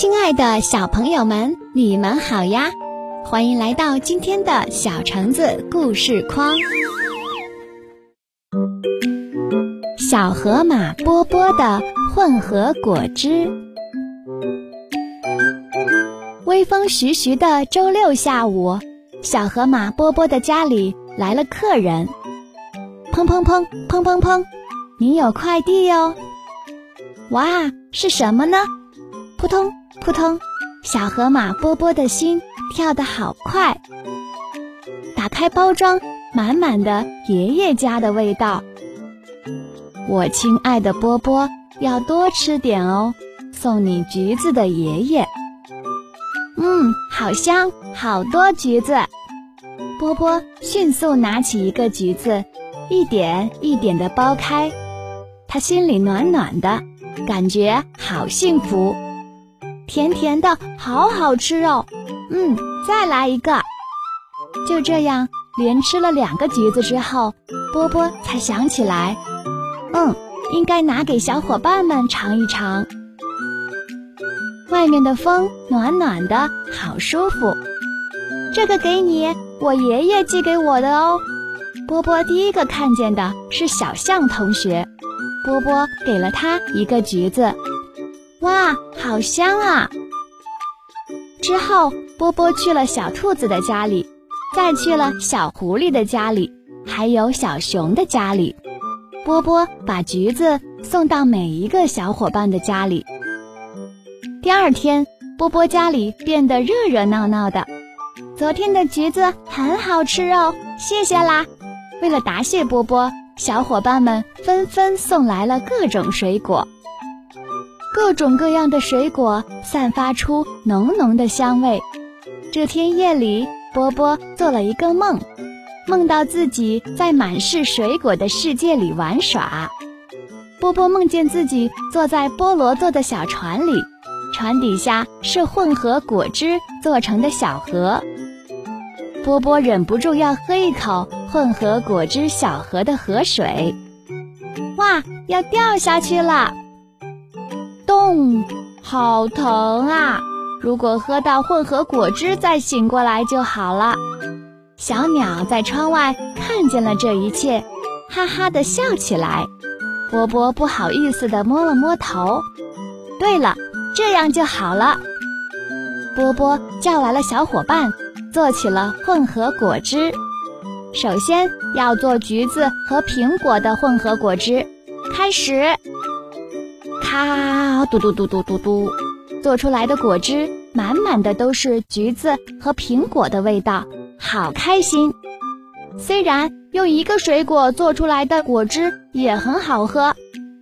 亲爱的小朋友们，你们好呀！欢迎来到今天的小橙子故事框。小河马波波的混合果汁。微风徐徐的周六下午，小河马波波的家里来了客人。砰砰砰砰砰砰，你有快递哟！哇，是什么呢？扑通。扑通，小河马波波的心跳得好快。打开包装，满满的爷爷家的味道。我亲爱的波波，要多吃点哦，送你橘子的爷爷。嗯，好香，好多橘子。波波迅速拿起一个橘子，一点一点的剥开，他心里暖暖的，感觉好幸福。甜甜的，好好吃哦！嗯，再来一个。就这样，连吃了两个橘子之后，波波才想起来，嗯，应该拿给小伙伴们尝一尝。外面的风暖暖的，好舒服。这个给你，我爷爷寄给我的哦。波波第一个看见的是小象同学，波波给了他一个橘子。哇，好香啊！之后，波波去了小兔子的家里，再去了小狐狸的家里，还有小熊的家里。波波把橘子送到每一个小伙伴的家里。第二天，波波家里变得热热闹闹的。昨天的橘子很好吃哦，谢谢啦！为了答谢波波，小伙伴们纷纷送来了各种水果。各种各样的水果散发出浓浓的香味。这天夜里，波波做了一个梦，梦到自己在满是水果的世界里玩耍。波波梦见自己坐在菠萝做的小船里，船底下是混合果汁做成的小河。波波忍不住要喝一口混合果汁小河的河水。哇，要掉下去了！咚，好疼啊！如果喝到混合果汁再醒过来就好了。小鸟在窗外看见了这一切，哈哈的笑起来。波波不好意思的摸了摸头。对了，这样就好了。波波叫来了小伙伴，做起了混合果汁。首先要做橘子和苹果的混合果汁，开始。啊，嘟嘟嘟嘟嘟嘟，做出来的果汁满满的都是橘子和苹果的味道，好开心。虽然用一个水果做出来的果汁也很好喝，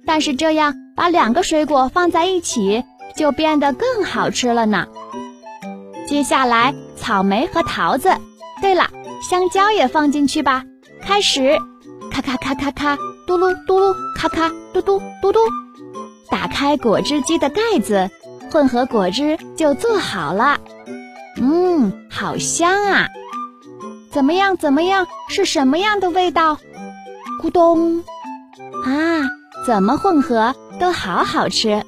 但是这样把两个水果放在一起就变得更好吃了呢。接下来，草莓和桃子，对了，香蕉也放进去吧。开始，咔咔咔咔咔，嘟噜嘟噜，咔咔嘟嘟嘟嘟。打开果汁机的盖子，混合果汁就做好了。嗯，好香啊！怎么样？怎么样？是什么样的味道？咕咚！啊，怎么混合都好好吃。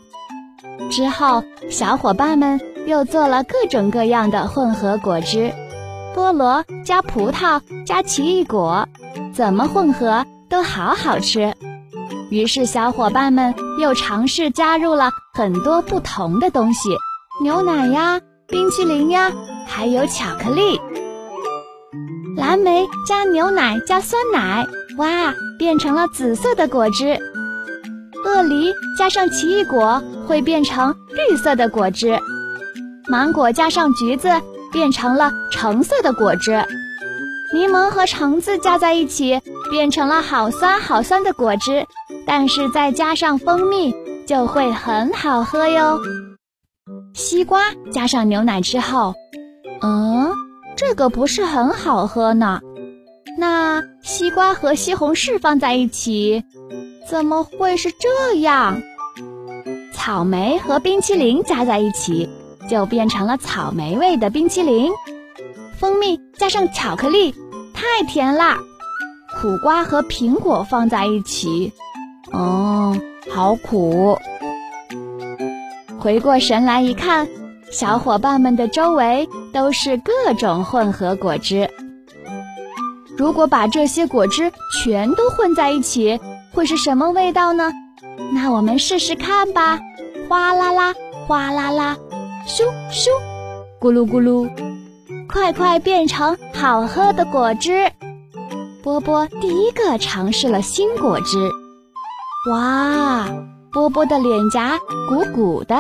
之后，小伙伴们又做了各种各样的混合果汁，菠萝加葡萄加奇异果，怎么混合都好好吃。于是，小伙伴们又尝试加入了很多不同的东西，牛奶呀、冰淇淋呀，还有巧克力。蓝莓加牛奶加酸奶，哇，变成了紫色的果汁。鳄梨加上奇异果会变成绿色的果汁。芒果加上橘子变成了橙色的果汁。柠檬和橙子加在一起变成了好酸好酸的果汁。但是再加上蜂蜜就会很好喝哟。西瓜加上牛奶之后，嗯，这个不是很好喝呢。那西瓜和西红柿放在一起，怎么会是这样？草莓和冰淇淋加在一起，就变成了草莓味的冰淇淋。蜂蜜加上巧克力，太甜啦。苦瓜和苹果放在一起。哦，好苦！回过神来一看，小伙伴们的周围都是各种混合果汁。如果把这些果汁全都混在一起，会是什么味道呢？那我们试试看吧。哗啦啦，哗啦啦，咻咻，咕噜咕噜，快快变成好喝的果汁！波波第一个尝试了新果汁。哇，波波的脸颊鼓鼓的。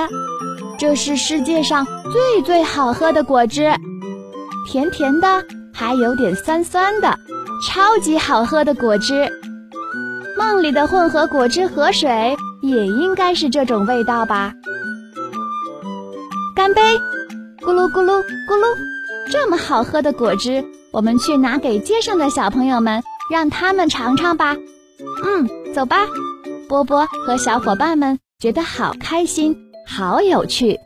这是世界上最最好喝的果汁，甜甜的，还有点酸酸的，超级好喝的果汁。梦里的混合果汁河水也应该是这种味道吧？干杯！咕噜咕噜咕噜，这么好喝的果汁，我们去拿给街上的小朋友们，让他们尝尝吧。嗯，走吧。波波和小伙伴们觉得好开心。好有趣，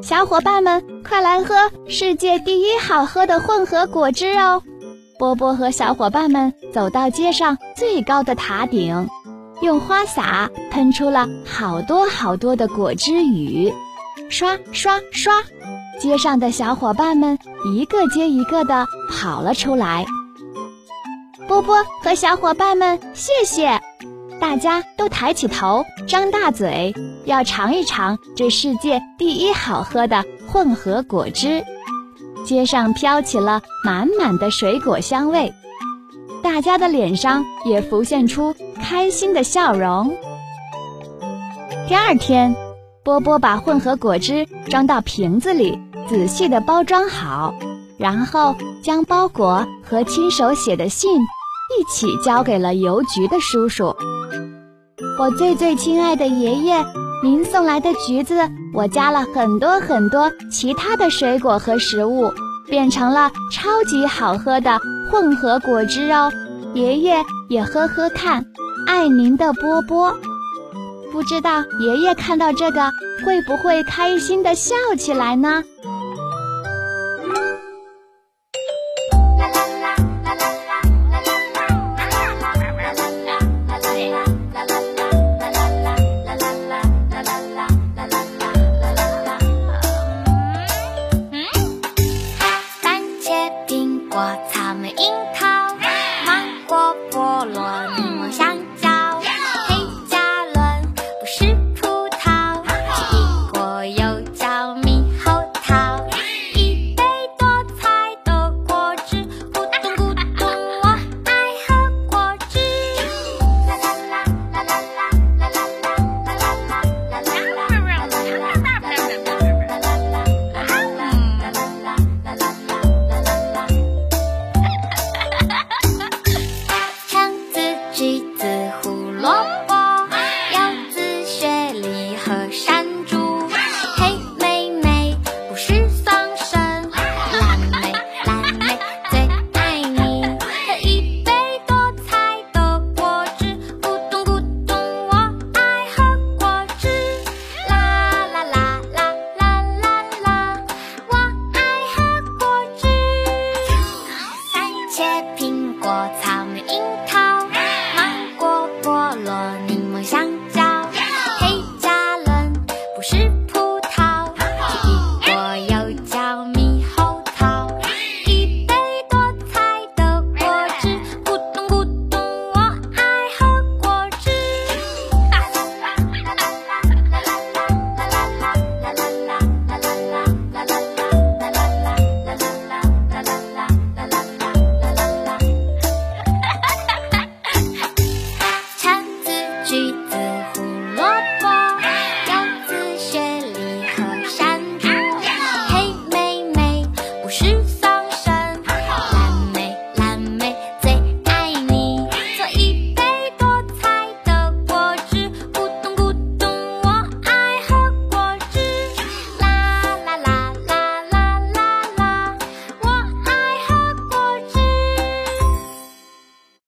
小伙伴们，快来喝世界第一好喝的混合果汁哦！波波和小伙伴们走到街上最高的塔顶，用花洒喷出了好多好多的果汁雨，刷刷刷，街上的小伙伴们一个接一个的跑了出来。波波和小伙伴们，谢谢！大家都抬起头，张大嘴。要尝一尝这世界第一好喝的混合果汁，街上飘起了满满的水果香味，大家的脸上也浮现出开心的笑容。第二天，波波把混合果汁装到瓶子里，仔细的包装好，然后将包裹和亲手写的信一起交给了邮局的叔叔。我最最亲爱的爷爷。您送来的橘子，我加了很多很多其他的水果和食物，变成了超级好喝的混合果汁哦。爷爷也喝喝看，爱您的波波。不知道爷爷看到这个会不会开心的笑起来呢？是。